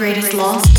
greatest loss.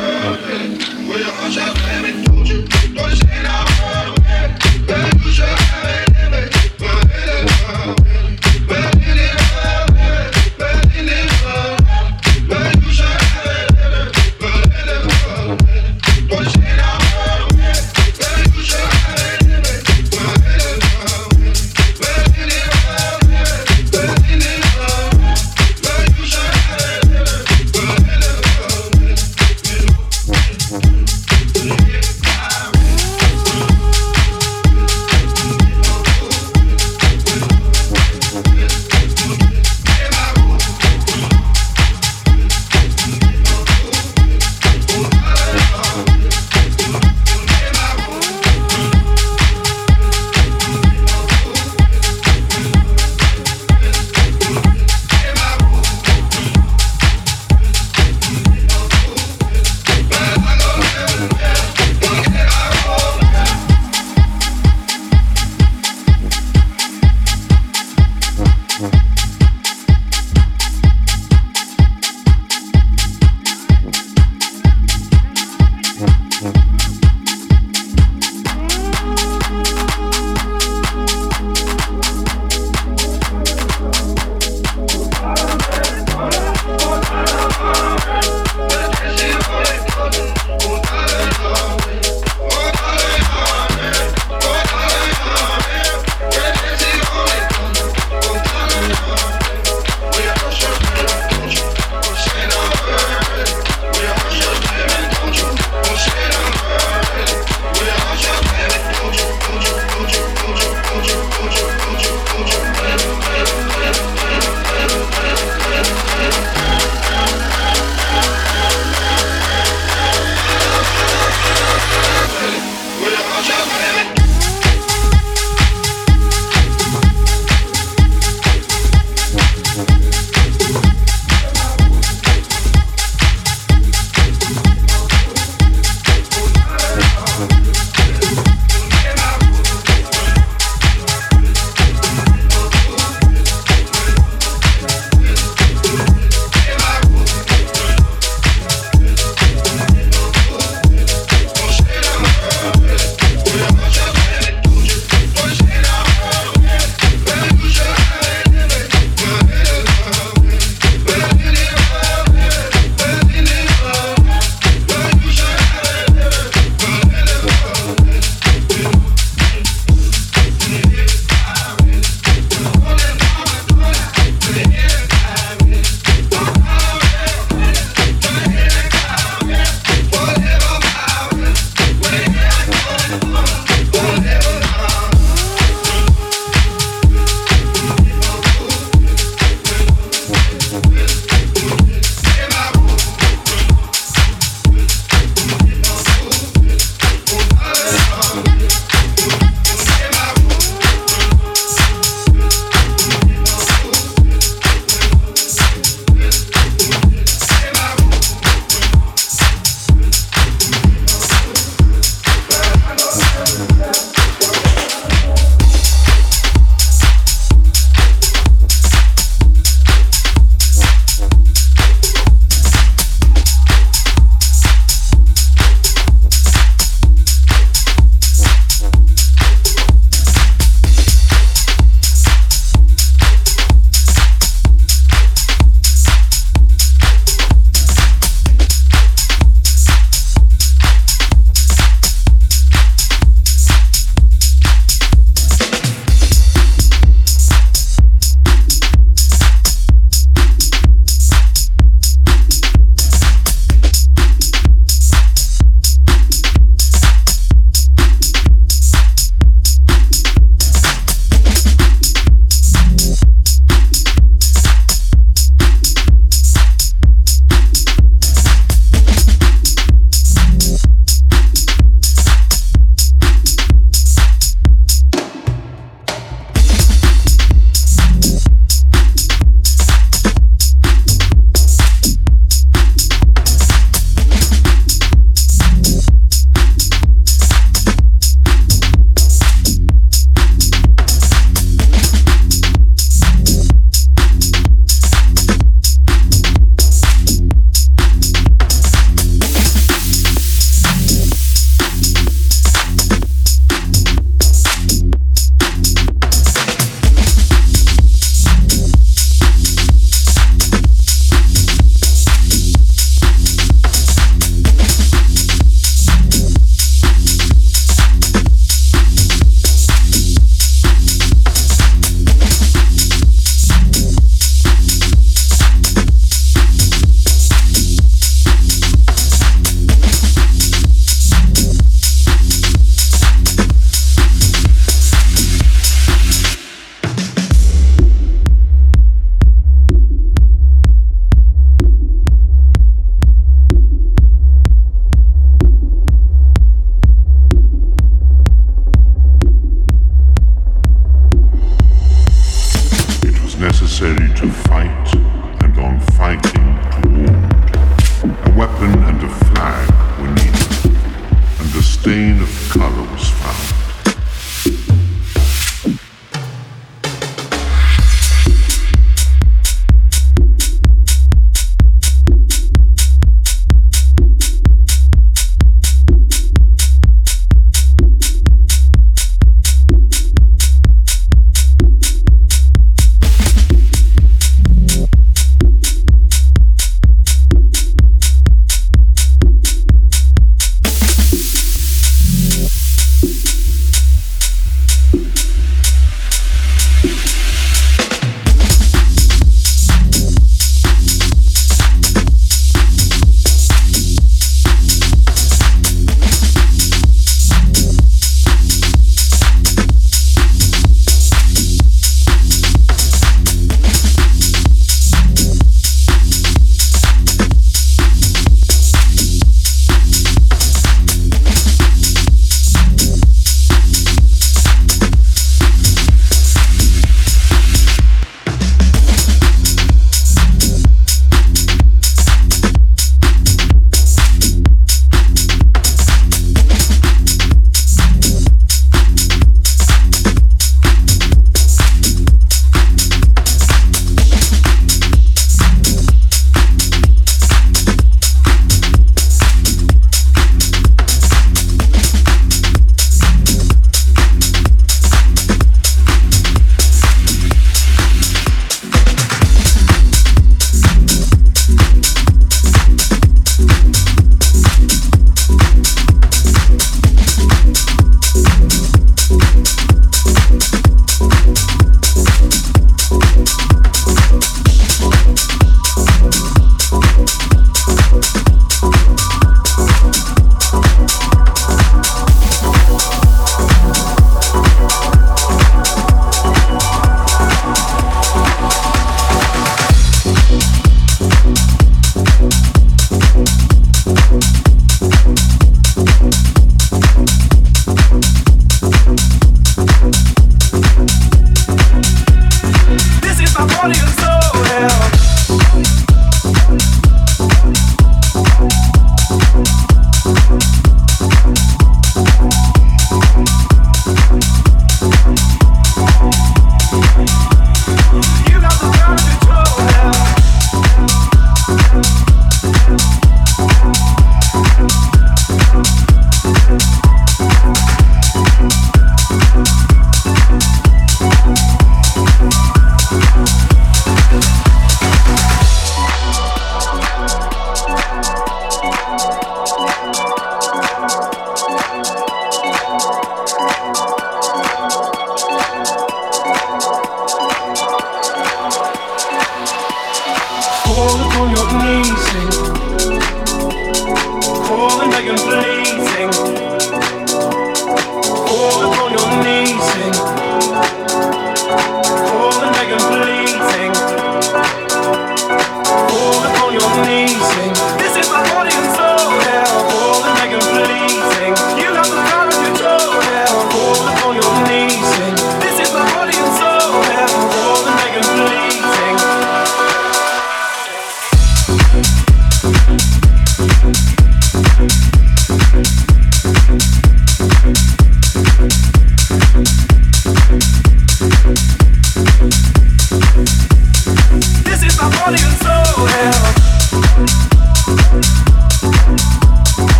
With a hunch, I claim it, you, don't say now.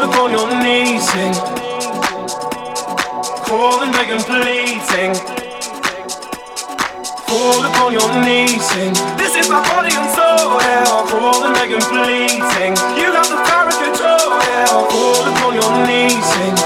Falling on your knees, and Calling, begging, pleading. Fall upon your knees, and This is my body and soul, yeah. Calling, begging, pleading. You got the power control, yeah. fall upon your knees, sing.